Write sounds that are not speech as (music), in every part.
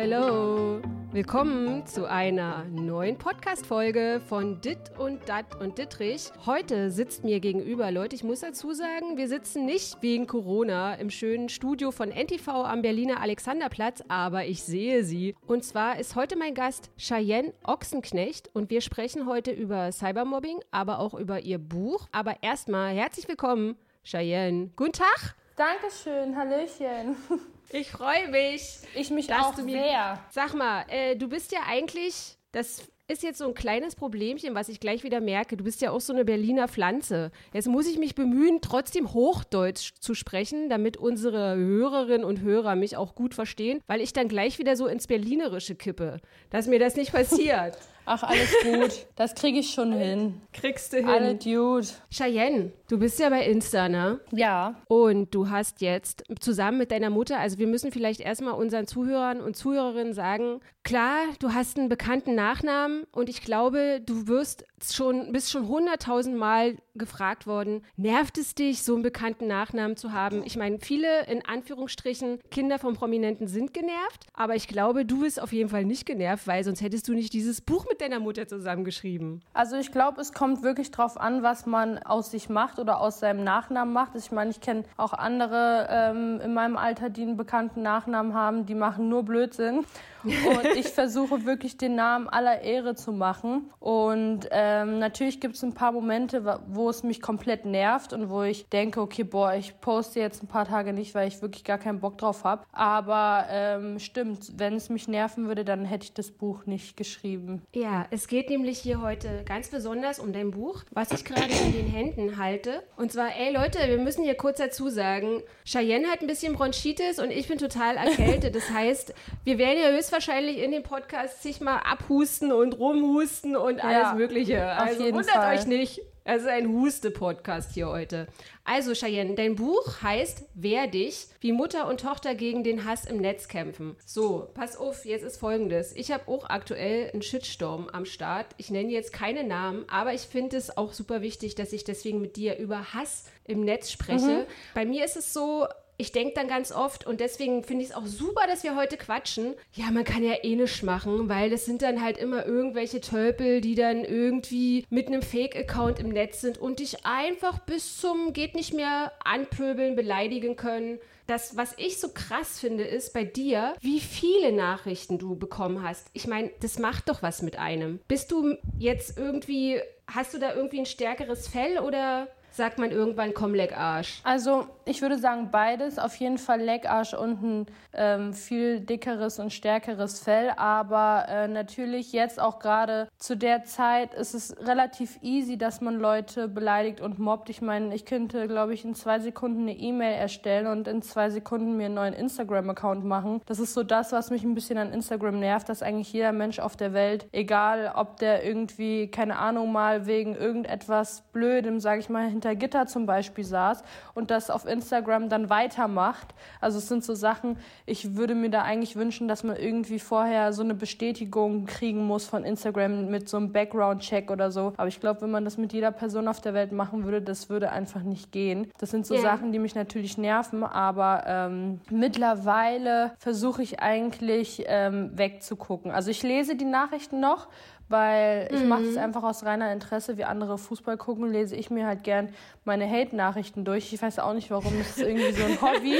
hello. Willkommen zu einer neuen Podcast-Folge von Dit und Dat und Dittrich. Heute sitzt mir gegenüber, Leute, ich muss dazu sagen, wir sitzen nicht wegen Corona im schönen Studio von NTV am Berliner Alexanderplatz, aber ich sehe sie. Und zwar ist heute mein Gast Cheyenne Ochsenknecht und wir sprechen heute über Cybermobbing, aber auch über ihr Buch. Aber erstmal herzlich willkommen, Cheyenne. Guten Tag. Dankeschön, Hallöchen. (laughs) Ich freue mich. Ich mich auch sehr. Sag mal, äh, du bist ja eigentlich, das ist jetzt so ein kleines Problemchen, was ich gleich wieder merke. Du bist ja auch so eine Berliner Pflanze. Jetzt muss ich mich bemühen, trotzdem Hochdeutsch zu sprechen, damit unsere Hörerinnen und Hörer mich auch gut verstehen, weil ich dann gleich wieder so ins Berlinerische kippe, dass mir das nicht (laughs) passiert. Ach, alles gut. Das kriege ich schon hin. Kriegst du hin. Alle Dude. Cheyenne, du bist ja bei Insta, ne? Ja. Und du hast jetzt zusammen mit deiner Mutter, also wir müssen vielleicht erstmal unseren Zuhörern und Zuhörerinnen sagen, klar, du hast einen bekannten Nachnamen und ich glaube, du wirst schon, bist schon hunderttausend Mal gefragt worden, nervt es dich, so einen bekannten Nachnamen zu haben? Ich meine, viele in Anführungsstrichen Kinder von Prominenten sind genervt, aber ich glaube, du bist auf jeden Fall nicht genervt, weil sonst hättest du nicht dieses Buch mit deiner Mutter zusammengeschrieben. Also ich glaube, es kommt wirklich drauf an, was man aus sich macht oder aus seinem Nachnamen macht. Ich meine, ich kenne auch andere ähm, in meinem Alter, die einen bekannten Nachnamen haben, die machen nur Blödsinn. Und ich versuche wirklich den Namen aller Ehre zu machen. Und ähm, natürlich gibt es ein paar Momente, wo es mich komplett nervt und wo ich denke, okay, boah, ich poste jetzt ein paar Tage nicht, weil ich wirklich gar keinen Bock drauf habe. Aber ähm, stimmt, wenn es mich nerven würde, dann hätte ich das Buch nicht geschrieben. Ja, es geht nämlich hier heute ganz besonders um dein Buch, was ich gerade in den Händen halte. Und zwar, ey Leute, wir müssen hier kurz dazu sagen, Cheyenne hat ein bisschen Bronchitis und ich bin total erkältet. Das heißt, wir werden ja höchstwahrscheinlich in dem Podcast sich mal abhusten und rumhusten und alles Ja, Mögliche. auf Also wundert Fall. euch nicht. Es ist ein Huste-Podcast hier heute. Also, Cheyenne, dein Buch heißt Wer dich? Wie Mutter und Tochter gegen den Hass im Netz kämpfen. So, pass auf, jetzt ist folgendes. Ich habe auch aktuell einen Shitstorm am Start. Ich nenne jetzt keine Namen, aber ich finde es auch super wichtig, dass ich deswegen mit dir über Hass im Netz spreche. Bei mir ist es so, ich denke dann ganz oft und deswegen finde ich es auch super, dass wir heute quatschen. Ja, man kann ja eh nichts machen, weil das sind dann halt immer irgendwelche Tölpel, die dann irgendwie mit einem Fake-Account im Netz sind und dich einfach bis zum geht nicht mehr anpöbeln, beleidigen können. Das, was ich so krass finde, ist bei dir, wie viele Nachrichten du bekommen hast. Ich meine, das macht doch was mit einem. Bist du jetzt irgendwie, hast du da irgendwie ein stärkeres Fell oder sagt man irgendwann, komm, leck Arsch? Also ich würde sagen beides. Auf jeden Fall Leckarsch und ein ähm, viel dickeres und stärkeres Fell. Aber äh, natürlich jetzt auch gerade zu der Zeit ist es relativ easy, dass man Leute beleidigt und mobbt. Ich meine, ich könnte, glaube ich, in zwei Sekunden eine E-Mail erstellen und in zwei Sekunden mir einen neuen Instagram-Account machen. Das ist so das, was mich ein bisschen an Instagram nervt, dass eigentlich jeder Mensch auf der Welt, egal ob der irgendwie, keine Ahnung, mal wegen irgendetwas Blödem, sage ich mal, hinter Gitter zum Beispiel saß und das auf Instagram dann weitermacht. Also es sind so Sachen, ich würde mir da eigentlich wünschen, dass man irgendwie vorher so eine Bestätigung kriegen muss von Instagram mit so einem Background-Check oder so. Aber ich glaube, wenn man das mit jeder Person auf der Welt machen würde, das würde einfach nicht gehen. Das sind so Ja. Sachen, die mich natürlich nerven, aber ähm, mittlerweile versuche ich eigentlich ähm, wegzugucken. Also ich lese die Nachrichten noch, weil ich mache es einfach aus reiner Interesse, wie andere Fußball gucken, lese ich mir halt gern meine Hate-Nachrichten durch. Ich weiß auch nicht warum, das ist irgendwie so ein (laughs) Hobby.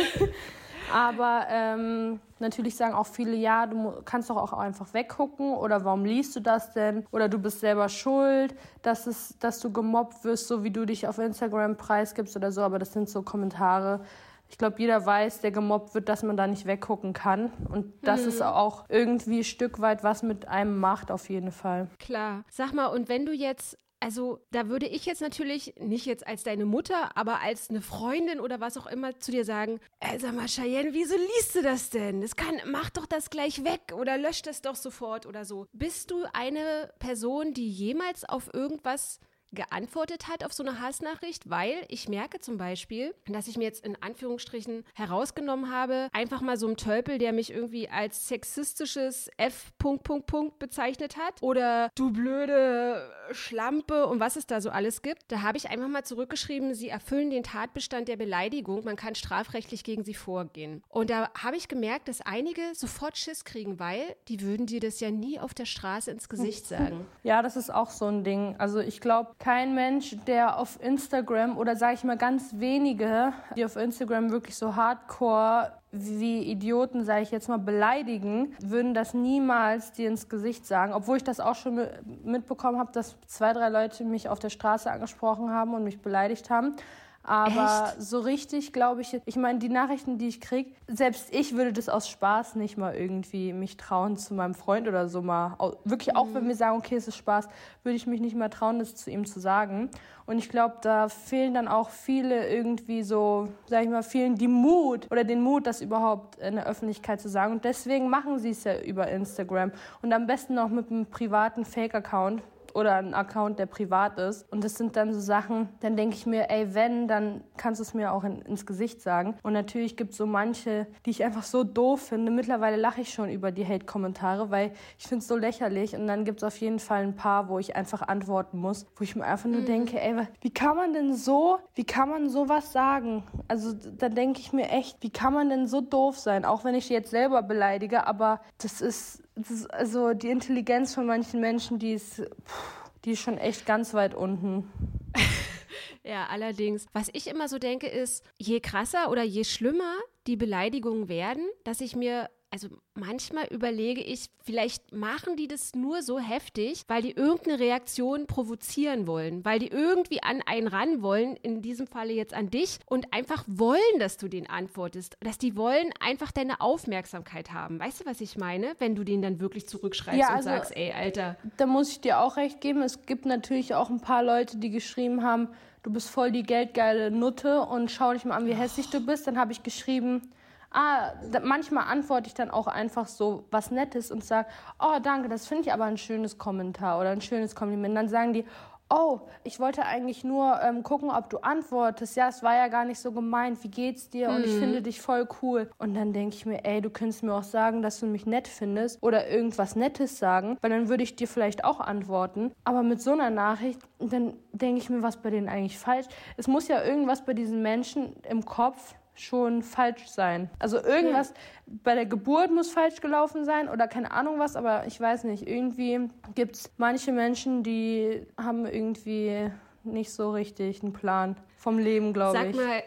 Aber ähm, natürlich sagen auch viele, ja, du kannst doch auch einfach weggucken oder warum liest du das denn? Oder du bist selber schuld, dass, es, dass du gemobbt wirst, so wie du dich auf Instagram preisgibst oder so. Aber das sind so Kommentare. Ich glaube, jeder weiß, der gemobbt wird, dass man da nicht weggucken kann. Und das ist auch irgendwie ein Stück weit was mit einem macht, auf jeden Fall. Klar. Sag mal, und wenn du jetzt, also da würde ich jetzt natürlich, nicht jetzt als deine Mutter, aber als eine Freundin oder was auch immer zu dir sagen, äh, sag mal, Cheyenne, wieso liest du das denn? Das kann, mach doch das gleich weg oder lösch das doch sofort oder so. Bist du eine Person, die jemals auf irgendwas geantwortet hat auf so eine Hassnachricht, weil ich merke zum Beispiel, dass ich mir jetzt in Anführungsstrichen herausgenommen habe, einfach mal so einen Tölpel, der mich irgendwie als sexistisches F. Punkt, Punkt, Punkt bezeichnet hat oder du blöde Schlampe und was es da so alles gibt. Da habe ich einfach mal zurückgeschrieben, sie erfüllen den Tatbestand der Beleidigung, man kann strafrechtlich gegen sie vorgehen. Und da habe ich gemerkt, dass einige sofort Schiss kriegen, weil die würden dir das ja nie auf der Straße ins Gesicht (laughs) sagen. Ja, das ist auch so ein Ding. Also ich glaube, kein Mensch, der auf Instagram oder sage ich mal ganz wenige, die auf Instagram wirklich so hardcore wie Idioten, sage ich jetzt mal, beleidigen, würden das niemals dir ins Gesicht sagen. Obwohl ich das auch schon mitbekommen habe, dass zwei, drei Leute mich auf der Straße angesprochen haben und mich beleidigt haben. Aber Echt? so richtig glaube ich, ich meine, die Nachrichten, die ich kriege, selbst ich würde das aus Spaß nicht mal irgendwie mich trauen, zu meinem Freund oder so mal, wirklich auch wenn mhm. wir sagen, okay, es ist Spaß, würde ich mich nicht mal trauen, das zu ihm zu sagen. Und ich glaube, da fehlen dann auch viele irgendwie so, sag ich mal, fehlen die Mut oder den Mut, das überhaupt in der Öffentlichkeit zu sagen. Und deswegen machen sie es ja über Instagram und am besten noch mit einem privaten Fake-Account oder einen Account, der privat ist. Und das sind dann so Sachen, dann denke ich mir, ey, wenn, dann kannst du es mir auch in, ins Gesicht sagen. Und natürlich gibt es so manche, die ich einfach so doof finde. Mittlerweile lache ich schon über die Hate-Kommentare, weil ich finde es so lächerlich. Und dann gibt es auf jeden Fall ein paar, wo ich einfach antworten muss, wo ich mir einfach nur mhm. denke, ey, wie kann man denn so, wie kann man sowas sagen? Also da denke ich mir echt, wie kann man denn so doof sein? Auch wenn ich jetzt selber beleidige, aber das ist also die Intelligenz von manchen Menschen, die ist, die ist schon echt ganz weit unten. (laughs) ja, allerdings. Was ich immer so denke, ist, je krasser oder je schlimmer die Beleidigungen werden, dass ich mir also manchmal überlege ich, vielleicht machen die das nur so heftig, weil die irgendeine Reaktion provozieren wollen, weil die irgendwie an einen ran wollen, in diesem Falle jetzt an dich und einfach wollen, dass du den antwortest, dass die wollen einfach deine Aufmerksamkeit haben. Weißt du, was ich meine? Wenn du den dann wirklich zurückschreibst ja, und also, sagst, ey, Alter. Da muss ich dir auch recht geben. Es gibt natürlich auch ein paar Leute, die geschrieben haben, du bist voll die geldgeile Nutte und schau dich mal an, wie hässlich du bist. Dann habe ich geschrieben, ah, manchmal antworte ich dann auch einfach so was Nettes und sage, oh, danke, das finde ich aber ein schönes Kommentar oder ein schönes Kompliment. Dann sagen die, oh, ich wollte eigentlich nur ähm, gucken, ob du antwortest. Ja, es war ja gar nicht so gemeint. Wie geht's dir? Und ich mhm. finde dich voll cool. Und dann denke ich mir, ey, du könntest mir auch sagen, dass du mich nett findest oder irgendwas Nettes sagen, weil dann würde ich dir vielleicht auch antworten. Aber mit so einer Nachricht, dann denke ich mir, was bei denen eigentlich falsch. Es muss ja irgendwas bei diesen Menschen im Kopf schon falsch sein. Also irgendwas ja. bei der Geburt muss falsch gelaufen sein oder keine Ahnung was, aber ich weiß nicht. Irgendwie gibt es manche Menschen, die haben irgendwie nicht so richtig einen Plan vom Leben, glaube ich. Sag mal,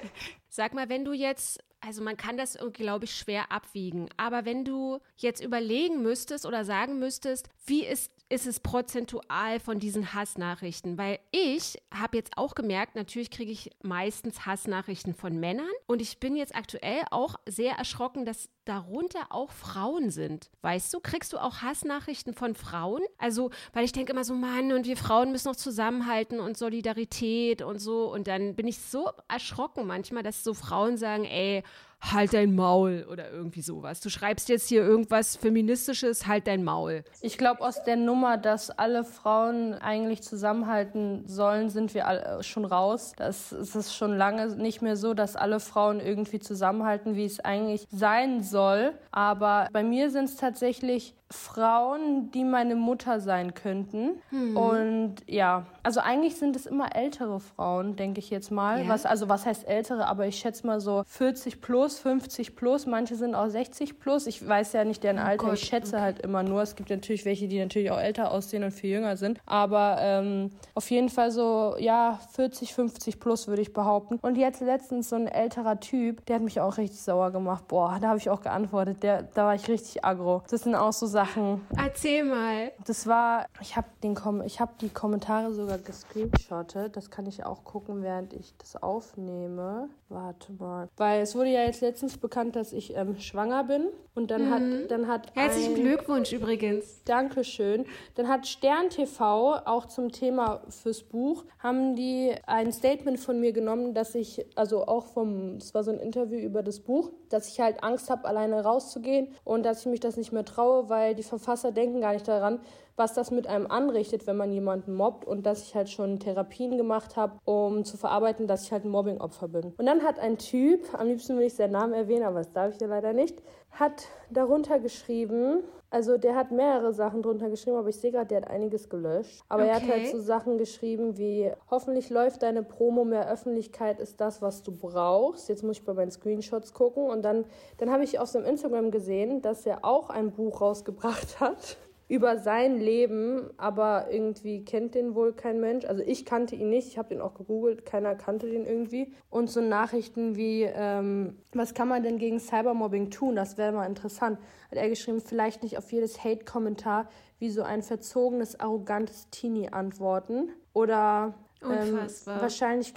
(laughs) sag mal, wenn du jetzt also man kann das, glaube ich, schwer abwiegen. Aber wenn du jetzt überlegen müsstest oder sagen müsstest, wie ist ist es prozentual von diesen Hassnachrichten? Weil ich habe jetzt auch gemerkt, natürlich kriege ich meistens Hassnachrichten von Männern und ich bin jetzt aktuell auch sehr erschrocken, dass darunter auch Frauen sind. Weißt du, kriegst du auch Hassnachrichten von Frauen? Also, weil ich denke immer so, Mann, und wir Frauen müssen noch zusammenhalten und Solidarität und so. Und dann bin ich so erschrocken manchmal, dass so Frauen sagen, ey, halt dein Maul oder irgendwie sowas. Du schreibst jetzt hier irgendwas Feministisches, halt dein Maul. Ich glaube, aus der Nummer, dass alle Frauen eigentlich zusammenhalten sollen, sind wir alle schon raus. Das ist schon lange nicht mehr so, dass alle Frauen irgendwie zusammenhalten, wie es eigentlich sein soll. Aber bei mir sind es tatsächlich Frauen, die meine Mutter sein könnten. Mhm. Und ja, also eigentlich sind es immer ältere Frauen, denke ich jetzt mal. Ja. Was, also was heißt ältere, aber ich schätze mal so 40 plus, 50 plus, manche sind auch 60 plus. Ich weiß ja nicht deren oh Alter, Gott. ich schätze okay. halt immer nur. Es gibt natürlich welche, die natürlich auch älter aussehen und viel jünger sind. Aber ähm, auf jeden Fall so, ja, 40, 50 plus würde ich behaupten. Und jetzt letztens so ein älterer Typ, der hat mich auch richtig sauer gemacht. Boah, da habe ich auch geantwortet. Der, da war ich richtig aggro. Das sind auch so Sachen, Sachen. Erzähl mal. Das war, ich habe hab die Kommentare sogar gescreenshottet. Das kann ich auch gucken, während ich das aufnehme. Warte mal. Weil es wurde ja jetzt letztens bekannt, dass ich ähm, schwanger bin. Und dann mhm. hat, dann hat Herzlichen ein, Glückwunsch übrigens. Dankeschön. Dann hat Stern TV auch zum Thema fürs Buch, haben die ein Statement von mir genommen, dass ich, also auch vom, es war so ein Interview über das Buch, dass ich halt Angst habe, alleine rauszugehen und dass ich mich das nicht mehr traue, weil die Verfasser denken gar nicht daran, was das mit einem anrichtet, wenn man jemanden mobbt und dass ich halt schon Therapien gemacht habe, um zu verarbeiten, dass ich halt ein Mobbingopfer bin. Und dann hat ein Typ, am liebsten will ich seinen Namen erwähnen, aber das darf ich ja leider nicht, hat darunter geschrieben, also der hat mehrere Sachen drunter geschrieben, aber ich sehe gerade, der hat einiges gelöscht. Aber okay. er hat halt so Sachen geschrieben wie, hoffentlich läuft deine Promo, mehr Öffentlichkeit ist das, was du brauchst. Jetzt muss ich bei meinen Screenshots gucken. Und dann, dann habe ich auf seinem Instagram gesehen, dass er auch ein Buch rausgebracht (laughs) hat über sein Leben, aber irgendwie kennt den wohl kein Mensch. Also ich kannte ihn nicht, ich habe den auch gegoogelt, keiner kannte den irgendwie. Und so Nachrichten wie, ähm, was kann man denn gegen Cybermobbing tun? Das wäre mal interessant. Hat er geschrieben, vielleicht nicht auf jedes Hate-Kommentar wie so ein verzogenes, arrogantes Teenie antworten. Oder Unfassbar. Ähm, wahrscheinlich,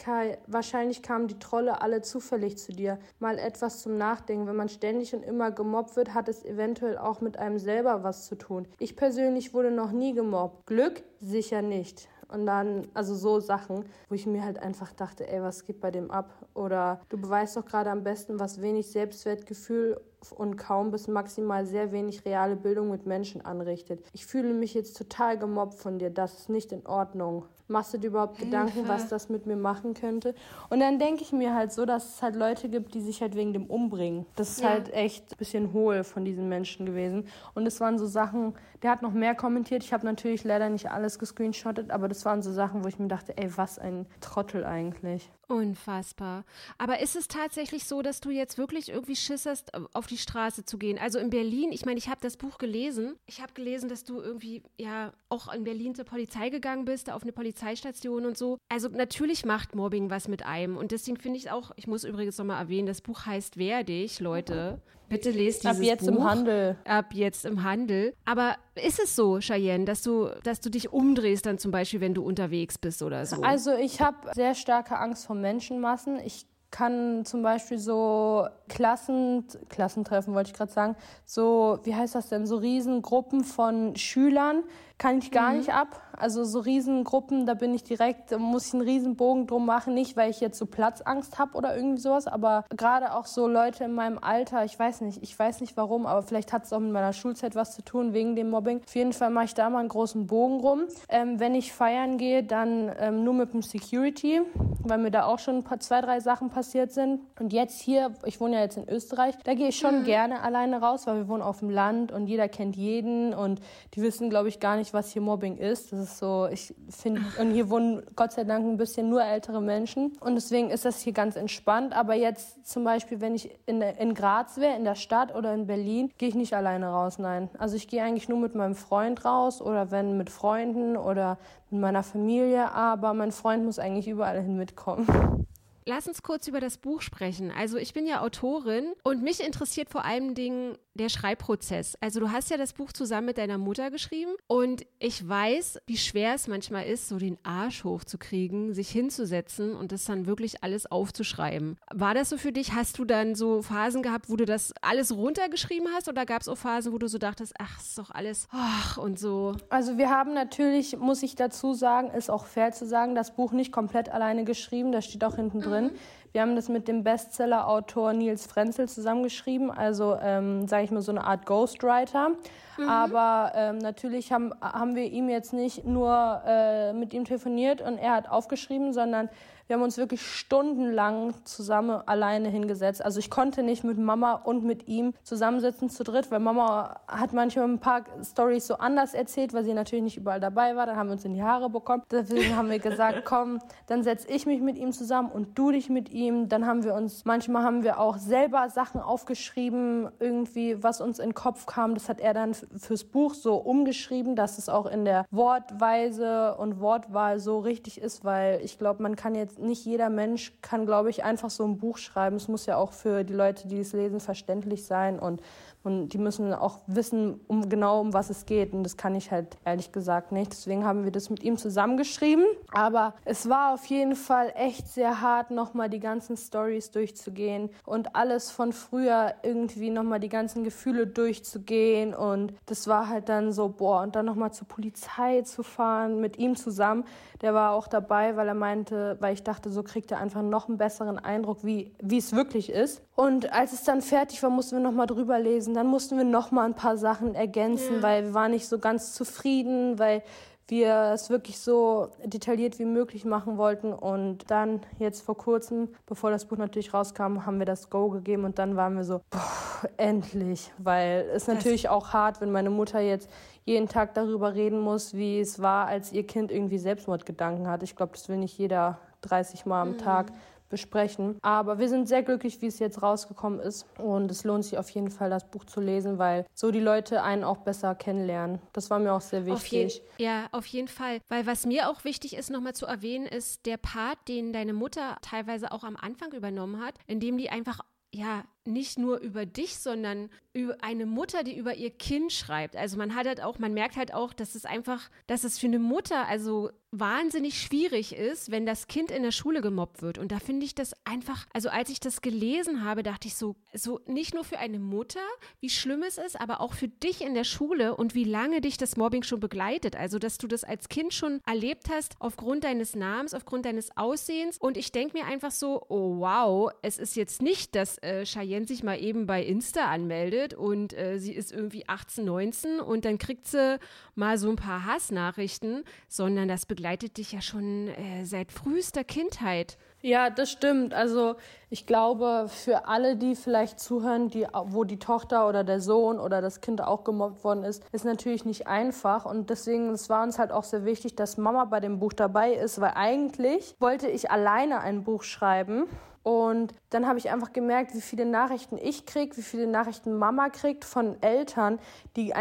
wahrscheinlich kamen die Trolle alle zufällig zu dir. Mal etwas zum Nachdenken. Wenn man ständig und immer gemobbt wird, hat es eventuell auch mit einem selber was zu tun. Ich persönlich wurde noch nie gemobbt. Glück sicher nicht. Und dann, also so Sachen, wo ich mir halt einfach dachte, ey, was geht bei dem ab? Oder du beweist doch gerade am besten, was wenig Selbstwertgefühl und kaum bis maximal sehr wenig reale Bildung mit Menschen anrichtet. Ich fühle mich jetzt total gemobbt von dir. Das ist nicht in Ordnung. Machst du dir überhaupt Hilfe. Gedanken, was das mit mir machen könnte? Und dann denke ich mir halt so, dass es halt Leute gibt, die sich halt wegen dem umbringen. Das ist ja. halt echt ein bisschen hohl von diesen Menschen gewesen. Und es waren so Sachen, der hat noch mehr kommentiert. Ich habe natürlich leider nicht alles gescreenshottet, aber das waren so Sachen, wo ich mir dachte, ey, was ein Trottel eigentlich. Unfassbar. Aber ist es tatsächlich so, dass du jetzt wirklich irgendwie Schiss hast, auf die Straße zu gehen? Also in Berlin, ich meine, ich habe das Buch gelesen. Ich habe gelesen, dass du irgendwie ja auch in Berlin zur Polizei gegangen bist, auf eine Polizeistation und so. Also natürlich macht Mobbing was mit einem. Und deswegen finde ich auch, ich muss übrigens nochmal erwähnen, das Buch heißt Wer dich, Leute. Bitte lest dieses Ab jetzt Buch. im Handel. Ab jetzt im Handel. Aber ist es so, Cheyenne, dass du, dass du dich umdrehst dann zum Beispiel, wenn du unterwegs bist oder so? Also ich habe sehr starke Angst vor Menschenmassen. Ich kann zum Beispiel so Klassen, Klassentreffen wollte ich gerade sagen, so, wie heißt das denn, so Riesengruppen von Schülern kann ich gar mhm. nicht ab. Also so Riesengruppen, da bin ich direkt, muss ich einen Riesenbogen drum machen, nicht weil ich jetzt so Platzangst habe oder irgendwie sowas, aber gerade auch so Leute in meinem Alter, ich weiß nicht, ich weiß nicht warum, aber vielleicht hat es auch mit meiner Schulzeit was zu tun wegen dem Mobbing. Auf jeden Fall mache ich da mal einen großen Bogen rum. Ähm, wenn ich feiern gehe, dann ähm, nur mit dem Security, weil mir da auch schon ein paar, zwei, drei Sachen passiert sind. Und jetzt hier, ich wohne ja jetzt in Österreich, da gehe ich schon mhm. gerne alleine raus, weil wir wohnen auf dem Land und jeder kennt jeden und die wissen, glaube ich, gar nicht, was hier Mobbing ist. Das ist so, ich finde, und hier wohnen Gott sei Dank ein bisschen nur ältere Menschen. Und deswegen ist das hier ganz entspannt. Aber jetzt zum Beispiel, wenn ich in, in Graz wäre, in der Stadt oder in Berlin, gehe ich nicht alleine raus, nein. Also ich gehe eigentlich nur mit meinem Freund raus oder wenn mit Freunden oder mit meiner Familie. Aber mein Freund muss eigentlich überall hin mitkommen. Lass uns kurz über das Buch sprechen. Also ich bin ja Autorin und mich interessiert vor allen Dingen der Schreibprozess. Also du hast ja das Buch zusammen mit deiner Mutter geschrieben und ich weiß, wie schwer es manchmal ist, so den Arsch hochzukriegen, sich hinzusetzen und das dann wirklich alles aufzuschreiben. War das so für dich? Hast du dann so Phasen gehabt, wo du das alles runtergeschrieben hast oder gab es auch Phasen, wo du so dachtest, ach, ist doch alles ach und so? Also wir haben natürlich, muss ich dazu sagen, ist auch fair zu sagen, das Buch nicht komplett alleine geschrieben, das steht auch hinten drin. Mhm. Wir haben das mit dem Bestseller-Autor Nils Frenzel zusammengeschrieben, also ähm, sage ich mal so eine Art Ghostwriter. Mhm. Aber ähm, natürlich haben, haben wir ihm jetzt nicht nur äh, mit ihm telefoniert und er hat aufgeschrieben, sondern wir haben uns wirklich stundenlang zusammen alleine hingesetzt. Also ich konnte nicht mit Mama und mit ihm zusammensitzen zu dritt, weil Mama hat manchmal ein paar Stories so anders erzählt, weil sie natürlich nicht überall dabei war. Dann haben wir uns in die Haare bekommen. Deswegen haben wir gesagt, (laughs) komm, dann setze ich mich mit ihm zusammen und du dich mit ihm. Dann haben wir uns, manchmal haben wir auch selber Sachen aufgeschrieben, irgendwie, was uns in den Kopf kam. Das hat er dann fürs Buch so umgeschrieben, dass es auch in der Wortweise und Wortwahl so richtig ist, weil ich glaube, man kann jetzt nicht jeder Mensch kann, glaube ich, einfach so ein Buch schreiben. Es muss ja auch für die Leute, die es lesen, verständlich sein und, und die müssen auch wissen, um genau um was es geht. Und das kann ich halt ehrlich gesagt nicht. Deswegen haben wir das mit ihm zusammengeschrieben. Aber es war auf jeden Fall echt sehr hart, nochmal die ganze ganzen Stories durchzugehen und alles von früher irgendwie nochmal die ganzen Gefühle durchzugehen. Und das war halt dann so, boah, und dann nochmal zur Polizei zu fahren mit ihm zusammen. Der war auch dabei, weil er meinte, weil ich dachte, so kriegt er einfach noch einen besseren Eindruck, wie, wie es wirklich ist. Und als es dann fertig war, mussten wir nochmal drüber lesen. Dann mussten wir nochmal ein paar Sachen ergänzen, ja. weil wir waren nicht so ganz zufrieden, weil wir es wirklich so detailliert wie möglich machen wollten. Und dann jetzt vor kurzem, bevor das Buch natürlich rauskam, haben wir das Go gegeben und dann waren wir so, boah, endlich. Weil es natürlich auch hart, wenn meine Mutter jetzt jeden Tag darüber reden muss, wie es war, als ihr Kind irgendwie Selbstmordgedanken hat. Ich glaube, das will nicht jeder 30 Mal am mhm. Tag besprechen. Aber wir sind sehr glücklich, wie es jetzt rausgekommen ist. Und es lohnt sich auf jeden Fall, das Buch zu lesen, weil so die Leute einen auch besser kennenlernen. Das war mir auch sehr wichtig. Auf ja, auf jeden Fall. Weil was mir auch wichtig ist, nochmal zu erwähnen, ist der Part, den deine Mutter teilweise auch am Anfang übernommen hat, in dem die einfach ja, nicht nur über dich, sondern über eine Mutter, die über ihr Kind schreibt. Also man hat halt auch, man merkt halt auch, dass es einfach, dass es für eine Mutter also wahnsinnig schwierig ist, wenn das Kind in der Schule gemobbt wird. Und da finde ich das einfach, also als ich das gelesen habe, dachte ich so, so nicht nur für eine Mutter, wie schlimm es ist, aber auch für dich in der Schule und wie lange dich das Mobbing schon begleitet. Also, dass du das als Kind schon erlebt hast, aufgrund deines Namens, aufgrund deines Aussehens. Und ich denke mir einfach so, oh wow, es ist jetzt nicht, dass äh, sich mal eben bei Insta anmeldet und äh, sie ist irgendwie 18, 19 und dann kriegt sie mal so ein paar Hassnachrichten, sondern das begleitet dich ja schon äh, seit frühester Kindheit. Ja, das stimmt. Also ich glaube, für alle, die vielleicht zuhören, die, wo die Tochter oder der Sohn oder das Kind auch gemobbt worden ist, ist natürlich nicht einfach. Und deswegen, es war uns halt auch sehr wichtig, dass Mama bei dem Buch dabei ist, weil eigentlich wollte ich alleine ein Buch schreiben. Und dann habe ich einfach gemerkt, wie viele Nachrichten ich kriege, wie viele Nachrichten Mama kriegt von Eltern, die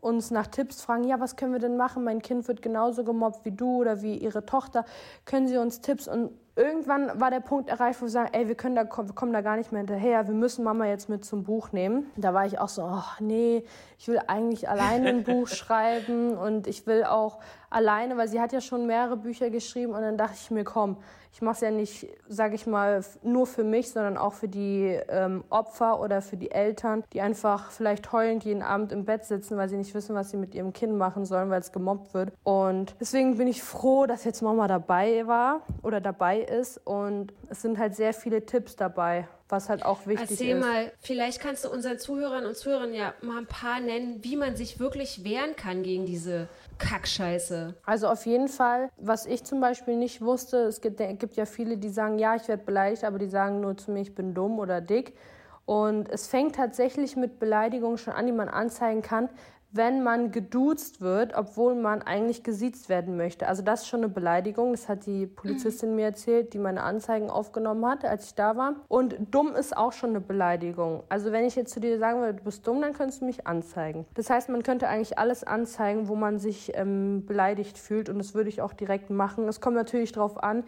uns nach Tipps fragen, ja, was können wir denn machen? Mein Kind wird genauso gemobbt wie du oder wie ihre Tochter. Können Sie uns Tipps? Und irgendwann war der Punkt erreicht, wo wir sagen, ey, wir, können da, wir kommen da gar nicht mehr hinterher, wir müssen Mama jetzt mit zum Buch nehmen. Da war ich auch so, oh, nee, ich will eigentlich alleine ein Buch (laughs) schreiben und ich will auch alleine, weil sie hat ja schon mehrere Bücher geschrieben und dann dachte ich mir, komm, ich mache es ja nicht, sage ich mal, nur für mich, sondern auch für die ähm, Opfer oder für die Eltern, die einfach vielleicht heulend jeden Abend im Bett sitzen, weil sie nicht wissen, was sie mit ihrem Kind machen sollen, weil es gemobbt wird. Und deswegen bin ich froh, dass jetzt Mama dabei war oder dabei ist und es sind halt sehr viele Tipps dabei was halt auch wichtig Erzähl ist. Erzähl mal, vielleicht kannst du unseren Zuhörern und Zuhörern ja mal ein paar nennen, wie man sich wirklich wehren kann gegen diese Kackscheiße. Also auf jeden Fall, was ich zum Beispiel nicht wusste, es gibt, gibt ja viele, die sagen, ja, ich werde beleidigt, aber die sagen nur zu mir, ich bin dumm oder dick. Und es fängt tatsächlich mit Beleidigungen schon an, die man anzeigen kann, wenn man geduzt wird, obwohl man eigentlich gesiezt werden möchte. Also das ist schon eine Beleidigung. Das hat die Polizistin mhm. mir erzählt, die meine Anzeigen aufgenommen hat, als ich da war. Und dumm ist auch schon eine Beleidigung. Also wenn ich jetzt zu dir sagen würde, du bist dumm, dann könntest du mich anzeigen. Das heißt, man könnte eigentlich alles anzeigen, wo man sich ähm, beleidigt fühlt. Und das würde ich auch direkt machen. Es kommt natürlich darauf an,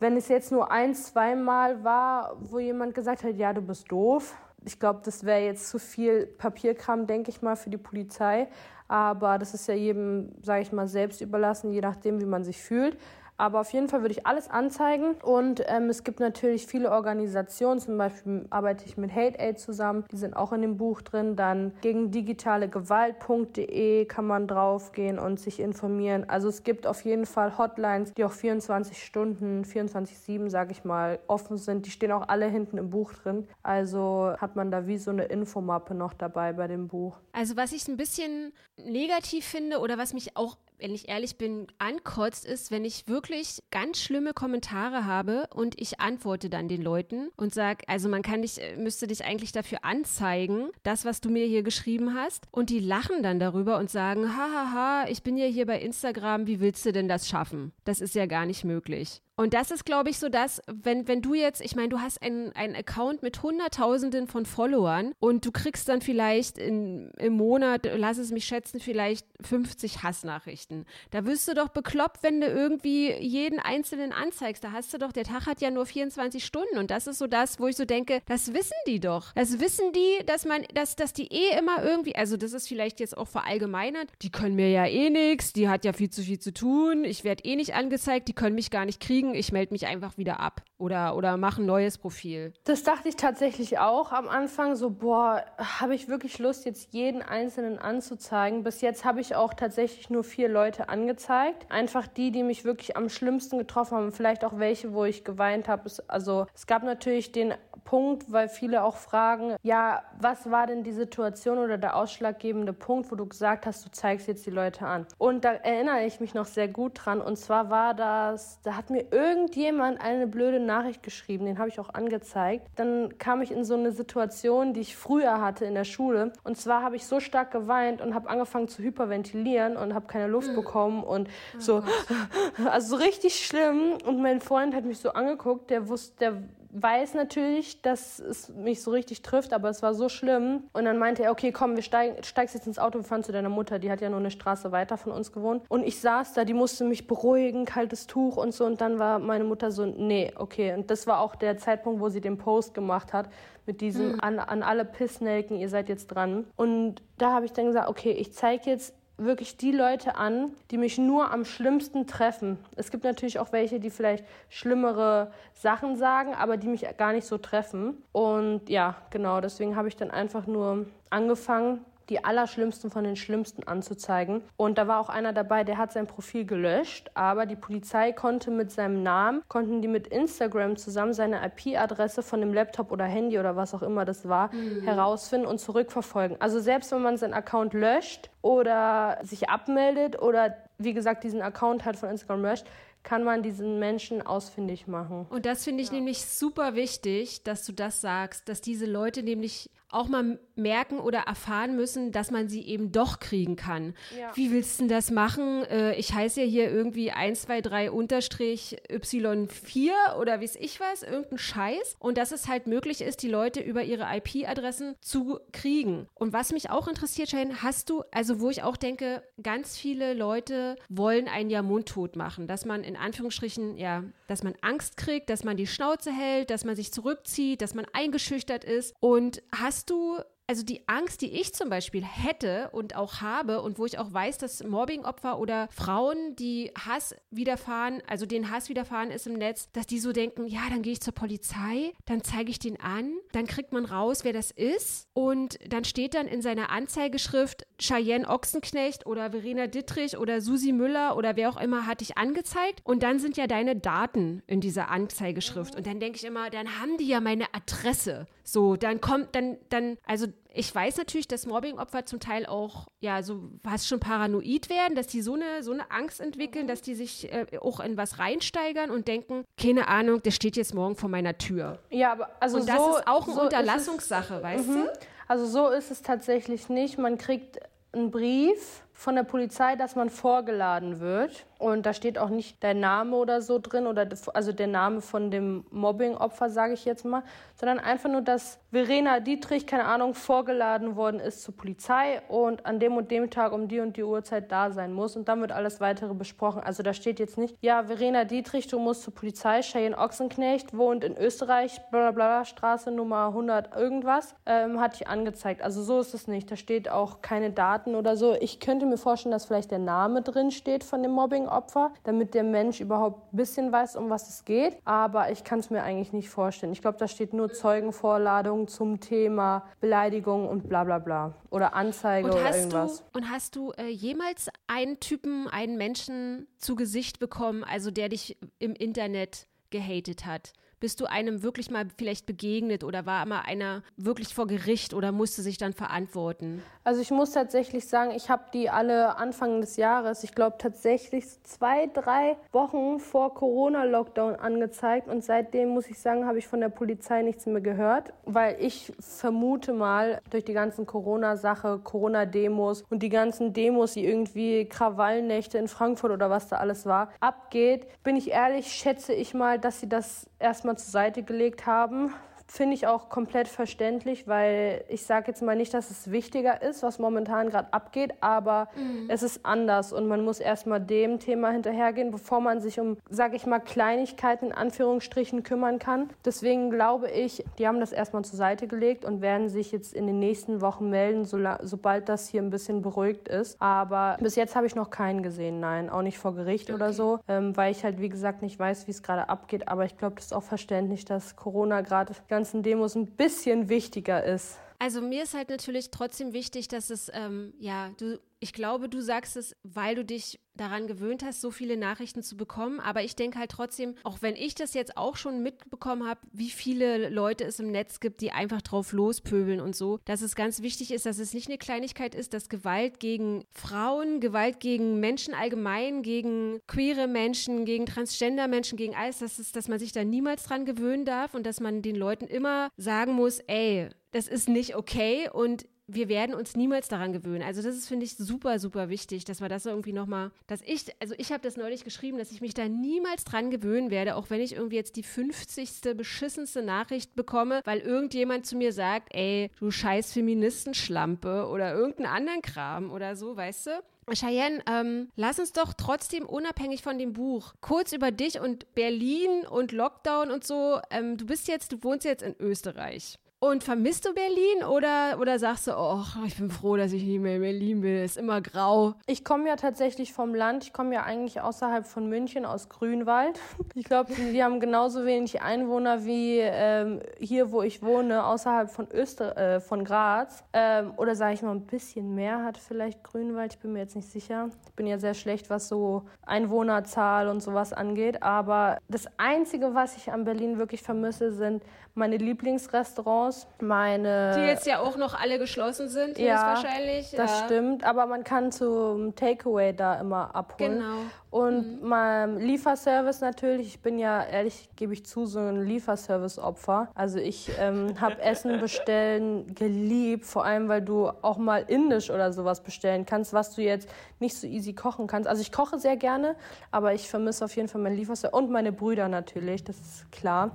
wenn es jetzt nur ein, zweimal war, wo jemand gesagt hat, ja, du bist doof, ich glaube, das wäre jetzt zu viel Papierkram, denke ich mal, für die Polizei. Aber das ist ja jedem, sage ich mal, selbst überlassen, je nachdem, wie man sich fühlt. Aber auf jeden Fall würde ich alles anzeigen. Und ähm, es gibt natürlich viele Organisationen, zum Beispiel arbeite ich mit Hate Aid zusammen, die sind auch in dem Buch drin. Dann gegen digitale Gewalt.de kann man draufgehen und sich informieren. Also es gibt auf jeden Fall Hotlines, die auch 24 Stunden, 24-7, sage ich mal, offen sind. Die stehen auch alle hinten im Buch drin. Also hat man da wie so eine Infomappe noch dabei bei dem Buch. Also was ich ein bisschen negativ finde oder was mich auch wenn ich ehrlich bin, ankotzt, ist, wenn ich wirklich ganz schlimme Kommentare habe und ich antworte dann den Leuten und sage, also man kann dich, müsste dich eigentlich dafür anzeigen, das, was du mir hier geschrieben hast. Und die lachen dann darüber und sagen, hahaha, ich bin ja hier bei Instagram, wie willst du denn das schaffen? Das ist ja gar nicht möglich. Und das ist, glaube ich, so das, wenn, wenn du jetzt, ich meine, du hast einen, einen Account mit Hunderttausenden von Followern und du kriegst dann vielleicht in, im Monat, lass es mich schätzen, vielleicht 50 Hassnachrichten. Da wirst du doch bekloppt, wenn du irgendwie jeden einzelnen anzeigst. Da hast du doch, der Tag hat ja nur 24 Stunden und das ist so das, wo ich so denke, das wissen die doch. Das wissen die, dass man, dass, dass die eh immer irgendwie, also das ist vielleicht jetzt auch verallgemeinert, die können mir ja eh nichts, die hat ja viel zu viel zu tun, ich werde eh nicht angezeigt, die können mich gar nicht kriegen beruhigen, ich melde mich einfach wieder ab oder, oder mache ein neues Profil. Das dachte ich tatsächlich auch am Anfang, so, boah, habe ich wirklich Lust, jetzt jeden Einzelnen anzuzeigen. Bis jetzt habe ich auch tatsächlich nur vier Leute angezeigt. Einfach die, die mich wirklich am schlimmsten getroffen haben, vielleicht auch welche, wo ich geweint habe. Also es gab natürlich den Punkt, weil viele auch fragen, ja, was war denn die Situation oder der ausschlaggebende Punkt, wo du gesagt hast, du zeigst jetzt die Leute an? Und da erinnere ich mich noch sehr gut dran. Und zwar war das, da hat mir irgendjemand eine blöde Nachricht geschrieben, den habe ich auch angezeigt. Dann kam ich in so eine Situation, die ich früher hatte in der Schule. Und zwar habe ich so stark geweint und habe angefangen zu hyperventilieren und habe keine Luft bekommen und oh so, Gott. (laughs) also so richtig schlimm. Und mein Freund hat mich so angeguckt, der wusste, der weiß natürlich, dass es mich so richtig trifft, aber es war so schlimm. Und dann meinte er, okay, komm, wir steigen, steigst jetzt ins Auto, wir fahren zu deiner Mutter. Die hat ja nur eine Straße weiter von uns gewohnt. Und ich saß da, die musste mich beruhigen, kaltes Tuch und so. Und dann war meine Mutter so, nee, okay. Und das war auch der Zeitpunkt, wo sie den Post gemacht hat mit diesem mhm. an, an alle Pissnelken, ihr seid jetzt dran. Und da habe ich dann gesagt, okay, ich zeige jetzt wirklich die Leute an, die mich nur am schlimmsten treffen. Es gibt natürlich auch welche, die vielleicht schlimmere Sachen sagen, aber die mich gar nicht so treffen. Und ja, genau, deswegen habe ich dann einfach nur angefangen, die Allerschlimmsten von den Schlimmsten anzuzeigen. Und da war auch einer dabei, der hat sein Profil gelöscht, aber die Polizei konnte mit seinem Namen, konnten die mit Instagram zusammen seine IP-Adresse von dem Laptop oder Handy oder was auch immer das war, mhm. herausfinden und zurückverfolgen. Also selbst wenn man seinen Account löscht oder sich abmeldet oder wie gesagt diesen Account hat von Instagram löscht, kann man diesen Menschen ausfindig machen. Und das finde ich ja. nämlich super wichtig, dass du das sagst, dass diese Leute nämlich auch mal merken oder erfahren müssen, dass man sie eben doch kriegen kann. Ja. Wie willst du denn das machen? Äh, ich heiße ja hier irgendwie 123 unterstrich Y4 oder weiß ich was, irgendein Scheiß. Und dass es halt möglich ist, die Leute über ihre IP-Adressen zu kriegen. Und was mich auch interessiert, Shane, hast du, also wo ich auch denke, ganz viele Leute wollen einen ja mundtot machen, dass man in Anführungsstrichen, ja, dass man Angst kriegt, dass man die Schnauze hält, dass man sich zurückzieht, dass man eingeschüchtert ist. Und hast Hast du also die Angst, die ich zum Beispiel hätte und auch habe und wo ich auch weiß, dass Mobbingopfer oder Frauen, die Hass widerfahren, also den Hass widerfahren ist im Netz, dass die so denken, ja, dann gehe ich zur Polizei, dann zeige ich den an, dann kriegt man raus, wer das ist. Und dann steht dann in seiner Anzeigeschrift Cheyenne Ochsenknecht oder Verena Dittrich oder Susi Müller oder wer auch immer hat dich angezeigt. Und dann sind ja deine Daten in dieser Anzeigeschrift. Und dann denke ich immer, dann haben die ja meine Adresse. So, dann kommt dann dann also ich weiß natürlich, dass Mobbingopfer zum Teil auch, ja, so fast schon paranoid werden, dass die so eine, so eine Angst entwickeln, dass die sich äh, auch in was reinsteigern und denken, keine Ahnung, der steht jetzt morgen vor meiner Tür. Ja, aber also und das so, ist auch eine so Unterlassungssache, es, weißt mhm. du? Also so ist es tatsächlich nicht. Man kriegt einen Brief von der Polizei, dass man vorgeladen wird. Und da steht auch nicht dein Name oder so drin, oder also der Name von dem Mobbing-Opfer, sage ich jetzt mal, sondern einfach nur, dass Verena Dietrich, keine Ahnung, vorgeladen worden ist zur Polizei und an dem und dem Tag um die und die Uhrzeit da sein muss. Und dann wird alles weitere besprochen. Also da steht jetzt nicht, ja, Verena Dietrich, du musst zur Polizei, Cheyenne Ochsenknecht, wohnt in Österreich, bla bla bla, Straße Nummer 100 irgendwas, ähm, hat dich angezeigt. Also so ist es nicht. Da steht auch keine Daten oder so. Ich könnte mir vorstellen, dass vielleicht der Name drin steht von dem Mobbing-Opfer, damit der Mensch überhaupt ein bisschen weiß, um was es geht. Aber ich kann es mir eigentlich nicht vorstellen. Ich glaube, da steht nur Zeugenvorladung zum Thema Beleidigung und bla bla bla. Oder Anzeige oder irgendwas. Du, und hast du äh, jemals einen Typen, einen Menschen zu Gesicht bekommen, also der dich im Internet gehatet hat? Bist du einem wirklich mal vielleicht begegnet oder war mal einer wirklich vor Gericht oder musste sich dann verantworten? Also ich muss tatsächlich sagen, ich habe die alle Anfang des Jahres, ich glaube tatsächlich zwei, drei Wochen vor Corona-Lockdown angezeigt und seitdem muss ich sagen, habe ich von der Polizei nichts mehr gehört, weil ich vermute mal durch die ganzen Corona-Sache, Corona-Demos und die ganzen Demos, die irgendwie Krawallnächte in Frankfurt oder was da alles war, abgeht, bin ich ehrlich, schätze ich mal, dass sie das erstmal zur Seite gelegt haben, finde ich auch komplett verständlich, weil ich sage jetzt mal nicht, dass es wichtiger ist, was momentan gerade abgeht, aber mhm. es ist anders und man muss erstmal dem Thema hinterhergehen, bevor man sich um, sage ich mal, Kleinigkeiten in Anführungsstrichen kümmern kann. Deswegen glaube ich, die haben das erstmal zur Seite gelegt und werden sich jetzt in den nächsten Wochen melden, so, sobald das hier ein bisschen beruhigt ist. Aber bis jetzt habe ich noch keinen gesehen, nein, auch nicht vor Gericht okay. oder so, ähm, weil ich halt, wie gesagt, nicht weiß, wie es gerade abgeht. Aber ich glaube, das ist auch verständlich, dass Corona gerade ganzen Demos ein bisschen wichtiger ist. Also mir ist halt natürlich trotzdem wichtig, dass es, ähm, ja, du, ich glaube, du sagst es, weil du dich daran gewöhnt hast, so viele Nachrichten zu bekommen. Aber ich denke halt trotzdem, auch wenn ich das jetzt auch schon mitbekommen habe, wie viele Leute es im Netz gibt, die einfach drauf lospöbeln und so, dass es ganz wichtig ist, dass es nicht eine Kleinigkeit ist, dass Gewalt gegen Frauen, Gewalt gegen Menschen allgemein, gegen queere Menschen, gegen Transgender Menschen, gegen alles, dass, es, dass man sich da niemals dran gewöhnen darf und dass man den Leuten immer sagen muss, ey, das ist nicht okay und wir werden uns niemals daran gewöhnen. Also das ist, finde ich, super, super wichtig, dass wir das irgendwie nochmal, dass ich, also ich habe das neulich geschrieben, dass ich mich da niemals dran gewöhnen werde, auch wenn ich irgendwie jetzt die 50. beschissenste Nachricht bekomme, weil irgendjemand zu mir sagt, ey, du scheiß Feministenschlampe oder irgendeinen anderen Kram oder so, weißt du? Cheyenne, ähm, lass uns doch trotzdem unabhängig von dem Buch kurz über dich und Berlin und Lockdown und so. Ähm, du bist jetzt, du wohnst jetzt in Österreich. Und vermisst du Berlin oder, oder sagst du, oh, ich bin froh, dass ich nicht mehr in Berlin bin, ist immer grau? Ich komme ja tatsächlich vom Land. Ich komme ja eigentlich außerhalb von München, aus Grünwald. (laughs) Ich glaube, die, die, haben genauso wenig Einwohner wie ähm, hier, wo ich wohne, außerhalb von, Öster äh, von Graz. Ähm, oder sage ich mal, ein bisschen mehr hat vielleicht Grünwald. Ich bin mir jetzt nicht sicher. Ich bin ja sehr schlecht, was so Einwohnerzahl und sowas angeht. Aber das Einzige, was ich an Berlin wirklich vermisse, sind meine Lieblingsrestaurants, meine. Die jetzt ja auch noch alle geschlossen sind, ja, wahrscheinlich. Das ja. stimmt, aber man kann zum Takeaway da immer abholen. Genau. Und mhm. mein Lieferservice natürlich. Ich bin ja, ehrlich gebe ich zu, so ein Lieferservice-Opfer. Also ich ähm, (laughs) habe Essen bestellen geliebt, vor allem, weil du auch mal indisch oder sowas bestellen kannst, was du jetzt nicht so easy kochen kannst. Also ich koche sehr gerne, aber ich vermisse auf jeden Fall mein Lieferservice und meine Brüder natürlich, das ist klar.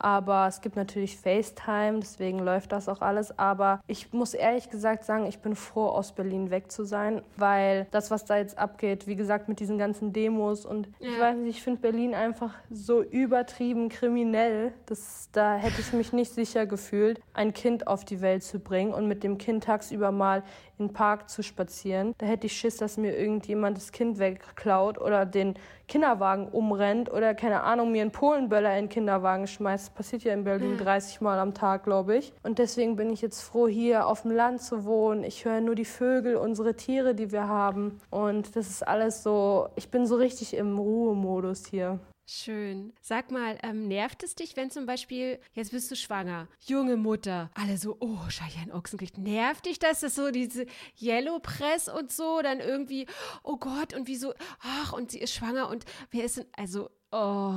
Aber es gibt natürlich FaceTime, deswegen läuft das auch alles. Aber ich muss ehrlich gesagt sagen, ich bin froh, aus Berlin weg zu sein, weil das, was da jetzt abgeht, wie gesagt, mit diesen ganzen Demos und ja. ich weiß nicht, ich finde Berlin einfach so übertrieben kriminell, dass da hätte ich mich nicht sicher gefühlt, ein Kind auf die Welt zu bringen und mit dem Kind tagsüber mal in den Park zu spazieren. Da hätte ich Schiss, dass mir irgendjemand das Kind wegklaut oder den Kinderwagen umrennt oder keine Ahnung, mir einen Polenböller in den Kinderwagen schmeißt. Das passiert ja in Berlin 30 Mal am Tag, glaube ich. Und deswegen bin ich jetzt froh, hier auf dem Land zu wohnen. Ich höre nur die Vögel, unsere Tiere, die wir haben. Und das ist alles so, ich bin so richtig im Ruhemodus hier. Schön. Sag mal, ähm, nervt es dich, wenn zum Beispiel, jetzt bist du schwanger, junge Mutter, alle so, oh, Cheyenne Ochsenknecht, nervt dich das, dass so diese Yellow Press und so, dann irgendwie, oh Gott, und wieso, ach, und sie ist schwanger und wer ist denn, also, oh.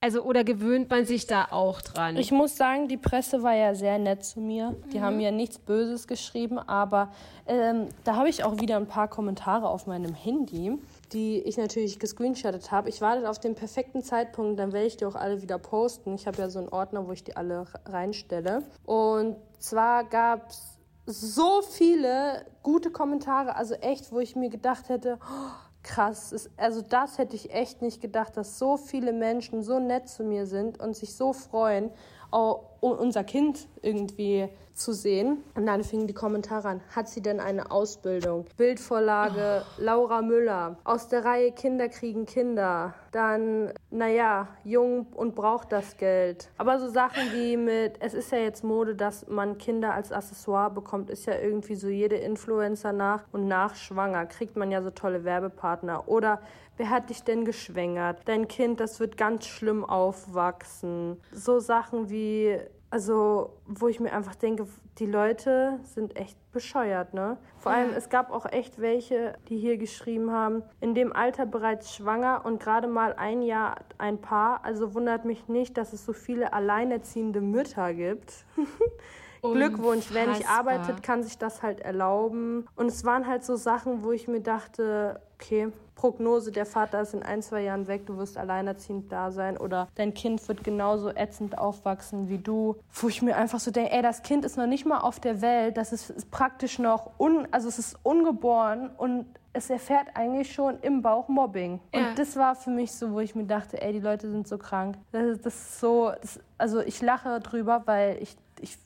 Also, oder gewöhnt man sich da auch dran? Ich muss sagen, die Presse war ja sehr nett zu mir. Die mhm. haben mir nichts Böses geschrieben, aber ähm, da habe ich auch wieder ein paar Kommentare auf meinem Handy die ich natürlich gescreenshottet habe. Ich warte auf den perfekten Zeitpunkt, dann werde ich die auch alle wieder posten. Ich habe ja so einen Ordner, wo ich die alle reinstelle. Und zwar gab es so viele gute Kommentare, also echt, wo ich mir gedacht hätte, oh, krass, also das hätte ich echt nicht gedacht, dass so viele Menschen so nett zu mir sind und sich so freuen unser Kind irgendwie zu sehen. Und dann fingen die Kommentare an. Hat sie denn eine Ausbildung? Bildvorlage oh. Laura Müller. Aus der Reihe Kinder kriegen Kinder. Dann, naja, jung und braucht das Geld. Aber so Sachen wie mit, es ist ja jetzt Mode, dass man Kinder als Accessoire bekommt, ist ja irgendwie so jede Influencer nach und nach schwanger. Kriegt man ja so tolle Werbepartner. Oder wer hat dich denn geschwängert? Dein Kind, das wird ganz schlimm aufwachsen. So Sachen wie, also, wo ich mir einfach denke, die Leute sind echt bescheuert, ne? Vor allem, es gab auch echt welche, die hier geschrieben haben, in dem Alter bereits schwanger und gerade mal ein Jahr ein Paar. Also wundert mich nicht, dass es so viele alleinerziehende Mütter gibt. (laughs) Glückwunsch, wer nicht arbeitet, kann sich das halt erlauben. Und es waren halt so Sachen, wo ich mir dachte, okay, Prognose, der Vater ist in ein, zwei Jahren weg, du wirst alleinerziehend da sein oder dein Kind wird genauso ätzend aufwachsen wie du. Wo ich mir einfach so denke, ey, das Kind ist noch nicht mal auf der Welt, das ist praktisch noch, un, also es ist ungeboren und es erfährt eigentlich schon im Bauch Mobbing. Ja. Und das war für mich so, wo ich mir dachte, ey, die Leute sind so krank. Das, das ist so, das, also ich lache drüber, weil ich ich,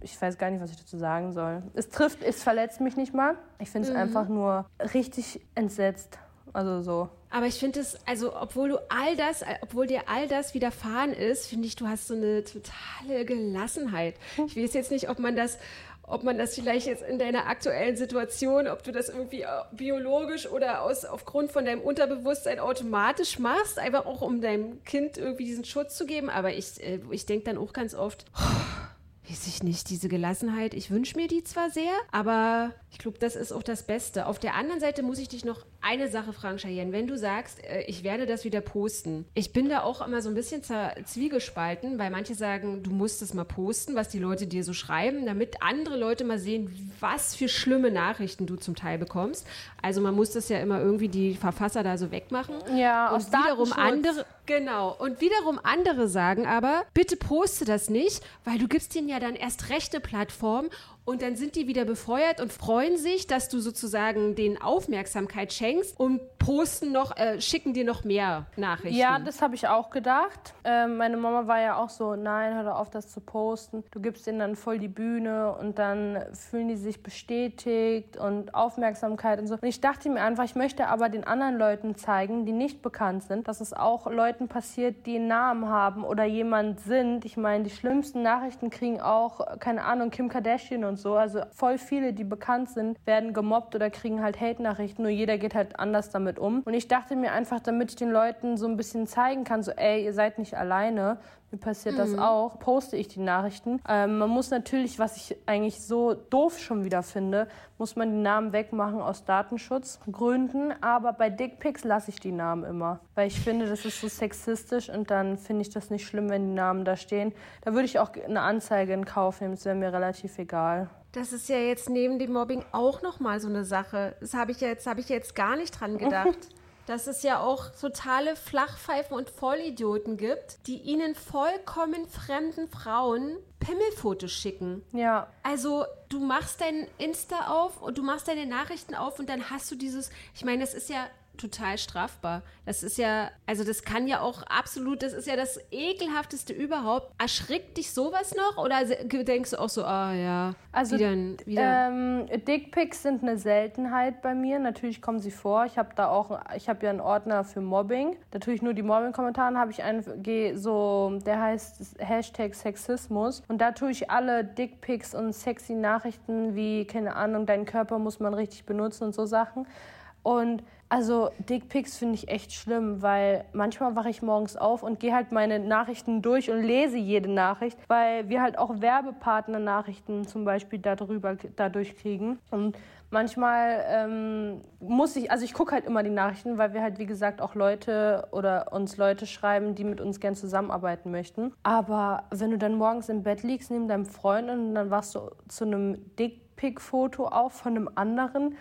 ich weiß gar nicht, was ich dazu sagen soll. Es trifft, es verletzt mich nicht mal. Ich finde es mhm. einfach nur richtig entsetzt. Also so. Aber ich finde es, also obwohl du all das, obwohl dir all das widerfahren ist, finde ich, du hast so eine totale Gelassenheit. Ich weiß jetzt nicht, ob man das, ob man das vielleicht jetzt in deiner aktuellen Situation, ob du das irgendwie äh, biologisch oder aus, aufgrund von deinem Unterbewusstsein automatisch machst, einfach auch um deinem Kind irgendwie diesen Schutz zu geben. Aber ich, äh, ich denke dann auch ganz oft, oh, weiß ich nicht, diese Gelassenheit, ich wünsche mir die zwar sehr, aber ich glaube, das ist auch das Beste. Auf der anderen Seite muss ich dich noch eine Sache fragen, Cheyenne. Wenn du sagst, äh, ich werde das wieder posten, ich bin da auch immer so ein bisschen zwiegespalten, weil manche sagen, du musst es mal posten, was die Leute dir so schreiben, damit andere Leute mal sehen, was für schlimme Nachrichten du zum Teil bekommst. Also man muss das ja immer irgendwie die Verfasser da so wegmachen. Ja, und wiederum andere, genau. Und wiederum andere sagen aber, bitte poste das nicht, weil du gibst ihnen ja dann erst rechte Plattform und dann sind die wieder befeuert und freuen sich, dass du sozusagen den Aufmerksamkeit schenkst und posten noch, äh, schicken dir noch mehr Nachrichten. Ja, das habe ich auch gedacht. Ähm, meine Mama war ja auch so, nein, hör auf, das zu posten. Du gibst denen dann voll die Bühne und dann fühlen die sich bestätigt und Aufmerksamkeit und so. Und ich dachte mir einfach, ich möchte aber den anderen Leuten zeigen, die nicht bekannt sind, dass es auch Leuten passiert, die einen Namen haben oder jemand sind. Ich meine, die schlimmsten Nachrichten kriegen auch, keine Ahnung, Kim Kardashian und und so. Also voll viele, die bekannt sind, werden gemobbt oder kriegen halt Hate-Nachrichten. Nur jeder geht halt anders damit um. Und ich dachte mir einfach, damit ich den Leuten so ein bisschen zeigen kann, so ey, ihr seid nicht alleine. Mir passiert mhm. das auch, poste ich die Nachrichten. Ähm, man muss natürlich, was ich eigentlich so doof schon wieder finde, muss man die Namen wegmachen aus Datenschutzgründen. Aber bei Dickpics lasse ich die Namen immer. Weil ich finde, das ist so sexistisch und dann finde ich das nicht schlimm, wenn die Namen da stehen. Da würde ich auch eine Anzeige in Kauf nehmen, das wäre mir relativ egal. Das ist ja jetzt neben dem Mobbing auch nochmal so eine Sache. Das habe ich jetzt, habe ich jetzt gar nicht dran gedacht. (laughs) dass es ja auch totale Flachpfeifen und Vollidioten gibt, die ihnen vollkommen fremden Frauen Pimmelfotos schicken. Ja. Also du machst dein Insta auf und du machst deine Nachrichten auf und dann hast du dieses, ich meine, das ist ja total strafbar. Das ist ja, also das kann ja auch absolut, das ist ja das ekelhafteste überhaupt. Erschrickt dich sowas noch oder denkst du auch so, ah ja, also wieder, wieder. Ähm, Dickpics sind eine Seltenheit bei mir. Natürlich kommen sie vor. Ich habe da auch, ich habe ja einen Ordner für Mobbing. Natürlich nur die Mobbing-Kommentare habe ich einen, so, der heißt Hashtag Sexismus und da tue ich alle Dickpics und sexy Nachrichten wie keine Ahnung, deinen Körper muss man richtig benutzen und so Sachen. Und also Dickpics finde ich echt schlimm, weil manchmal wache ich morgens auf und gehe halt meine Nachrichten durch und lese jede Nachricht, weil wir halt auch Werbepartner-Nachrichten zum Beispiel darüber dadurch kriegen. Und manchmal ähm, muss ich, also ich gucke halt immer die Nachrichten, weil wir halt wie gesagt auch Leute oder uns Leute schreiben, die mit uns gern zusammenarbeiten möchten. Aber wenn du dann morgens im Bett liegst neben deinem Freund und dann wachst du zu einem Dickpic-Foto auf von einem anderen,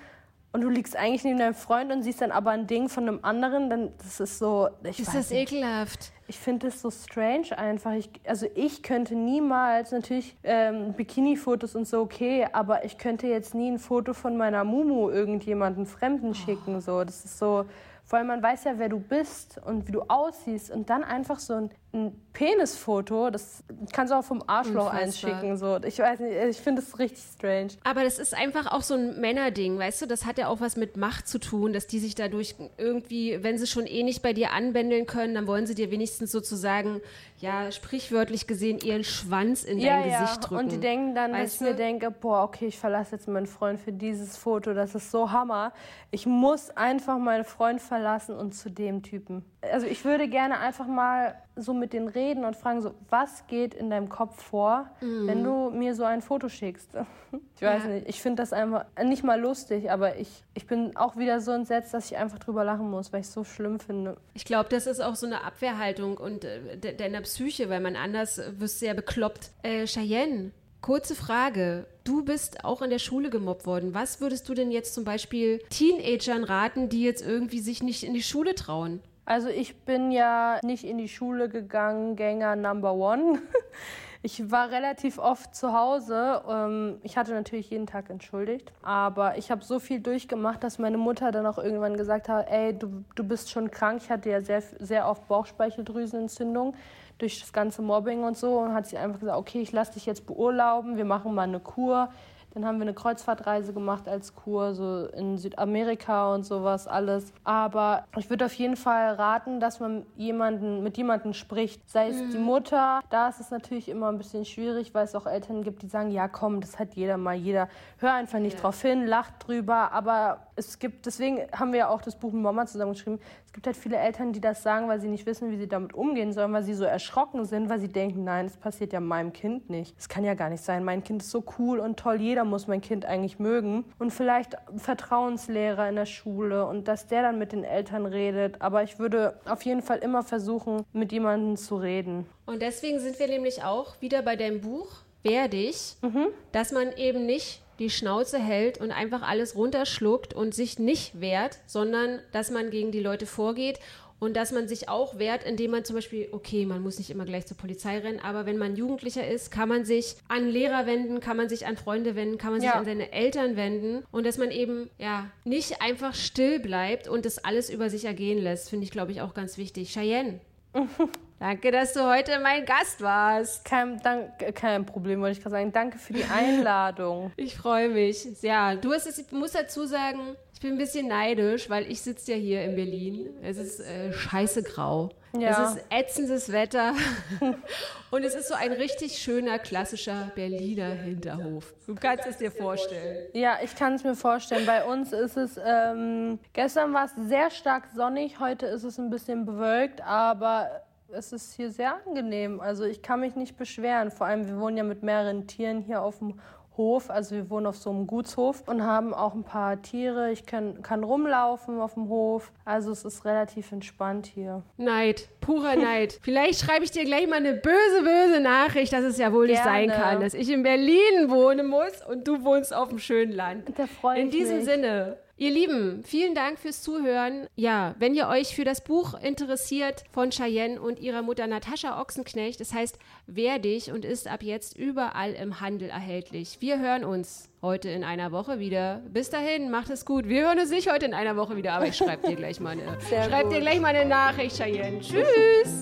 und du liegst eigentlich neben deinem Freund und siehst dann aber ein Ding von einem anderen, dann das ist so. Ich ist das nicht. ekelhaft? Ich finde das so strange einfach. Ich, also ich könnte niemals natürlich ähm, Bikini-Fotos und so okay, aber ich könnte jetzt nie ein Foto von meiner Mumu irgendjemanden Fremden oh. schicken. So, das ist so. Vor allem man weiß ja, wer du bist und wie du aussiehst und dann einfach so ein ein Penisfoto, das kannst du auch vom Arschloch Unfassbar. einschicken. So. Ich weiß nicht, ich finde das richtig strange. Aber das ist einfach auch so ein Männerding, weißt du? Das hat ja auch was mit Macht zu tun, dass die sich dadurch irgendwie, wenn sie schon eh nicht bei dir anbändeln können, dann wollen sie dir wenigstens sozusagen, ja, sprichwörtlich gesehen, ihren Schwanz in ja, dein ja. Gesicht drücken. Und die denken dann, weißt dass du? ich mir denke, boah, okay, ich verlasse jetzt meinen Freund für dieses Foto, das ist so Hammer. Ich muss einfach meinen Freund verlassen und zu dem Typen. Also ich würde gerne einfach mal so mit denen reden und fragen so, was geht in deinem Kopf vor, mm. wenn du mir so ein Foto schickst? (laughs) Ich weiß ja. nicht, ich finde das einfach nicht mal lustig, aber ich, ich bin auch wieder so entsetzt, dass ich einfach drüber lachen muss, weil ich es so schlimm finde. Ich glaube, das ist auch so eine Abwehrhaltung und äh, deiner Psyche, weil man anders äh, wirst du ja bekloppt. Äh, Cheyenne, Kurze Frage. Du bist auch in der Schule gemobbt worden. Was würdest du denn jetzt zum Beispiel Teenagern raten, die jetzt irgendwie sich nicht in die Schule trauen? Also ich bin ja nicht in die Schule gegangen, Gänger Number One. (laughs) Ich war relativ oft zu Hause. Ähm, ich hatte natürlich jeden Tag entschuldigt, aber ich habe so viel durchgemacht, dass meine Mutter dann auch irgendwann gesagt hat, ey, du, du bist schon krank. Ich hatte ja sehr, sehr oft Bauchspeicheldrüsenentzündung durch das ganze Mobbing und so und hat sie einfach gesagt, okay, ich lasse dich jetzt beurlauben, wir machen mal eine Kur. Dann haben wir eine Kreuzfahrtreise gemacht als Kur, so in Südamerika und sowas alles. Aber ich würde auf jeden Fall raten, dass man jemanden, mit jemandem spricht. Sei es mhm. die Mutter, da ist es natürlich immer ein bisschen schwierig, weil es auch Eltern gibt, die sagen, ja komm, das hat jeder mal, jeder. Hör einfach nicht ja. drauf hin, lacht drüber. Aber es gibt, deswegen haben wir ja auch das Buch mit Mama zusammengeschrieben. Es gibt halt viele Eltern, die das sagen, weil sie nicht wissen, wie sie damit umgehen sollen, weil sie so erschrocken sind, weil sie denken, nein, das passiert ja meinem Kind nicht. Das kann ja gar nicht sein. Mein Kind ist so cool und toll. Jeder jeder muss mein Kind eigentlich mögen. Und vielleicht Vertrauenslehrer in der Schule und dass der dann mit den Eltern redet. Aber ich würde auf jeden Fall immer versuchen, mit jemandem zu reden. Und deswegen sind wir nämlich auch wieder bei deinem Buch Wer dich, mhm. dass man eben nicht die Schnauze hält und einfach alles runterschluckt und sich nicht wehrt, sondern dass man gegen die Leute vorgeht und dass man sich auch wehrt, indem man zum Beispiel, okay, man muss nicht immer gleich zur Polizei rennen, aber wenn man Jugendlicher ist, kann man sich an Lehrer wenden, kann man sich an Freunde wenden, kann man sich an seine Eltern wenden und dass man eben, ja, nicht einfach still bleibt und das alles über sich ergehen lässt, finde ich, glaube ich, auch ganz wichtig. Cheyenne. (laughs) Danke, dass du heute mein Gast warst. Kein, dank, kein Problem, wollte ich gerade sagen. Danke für die Einladung. (laughs) ich freue mich. Ja, du hast es, ich muss dazu sagen, ich bin ein bisschen neidisch, weil ich sitze ja hier in Berlin. Es ist äh, scheiße grau. Ja. Es ist ätzendes Wetter. (laughs) Und es ist so ein richtig schöner, klassischer Berliner Hinterhof. Du kannst es dir vorstellen. Ja, ich kann es mir vorstellen. Bei uns ist es, ähm, gestern war es sehr stark sonnig, heute ist es ein bisschen bewölkt, aber es ist hier sehr angenehm. Also ich kann mich nicht beschweren. Vor allem, wir wohnen ja mit mehreren Tieren hier auf dem Hof. Also wir wohnen auf so einem Gutshof und haben auch ein paar Tiere. Ich kann, kann rumlaufen auf dem Hof. Also es ist relativ entspannt hier. Neid, purer Neid. (laughs) Vielleicht schreibe ich dir gleich mal eine böse, böse Nachricht, dass es ja wohl Gerne. nicht sein kann, dass ich in Berlin wohnen muss und du wohnst auf dem schönen Land. Da freue ich In diesem mich. Sinne. Ihr Lieben, vielen Dank fürs Zuhören. Ja, wenn ihr euch für das Buch interessiert von Cheyenne und ihrer Mutter Natascha Ochsenknecht, das heißt Wer dich und ist ab jetzt überall im Handel erhältlich. Wir hören uns heute in einer Woche wieder. Bis dahin, macht es gut. Wir hören uns nicht heute in einer Woche wieder, aber ich schreibe dir gleich mal eine, (laughs) schreib dir gleich mal eine Nachricht, Cheyenne. Tschüss!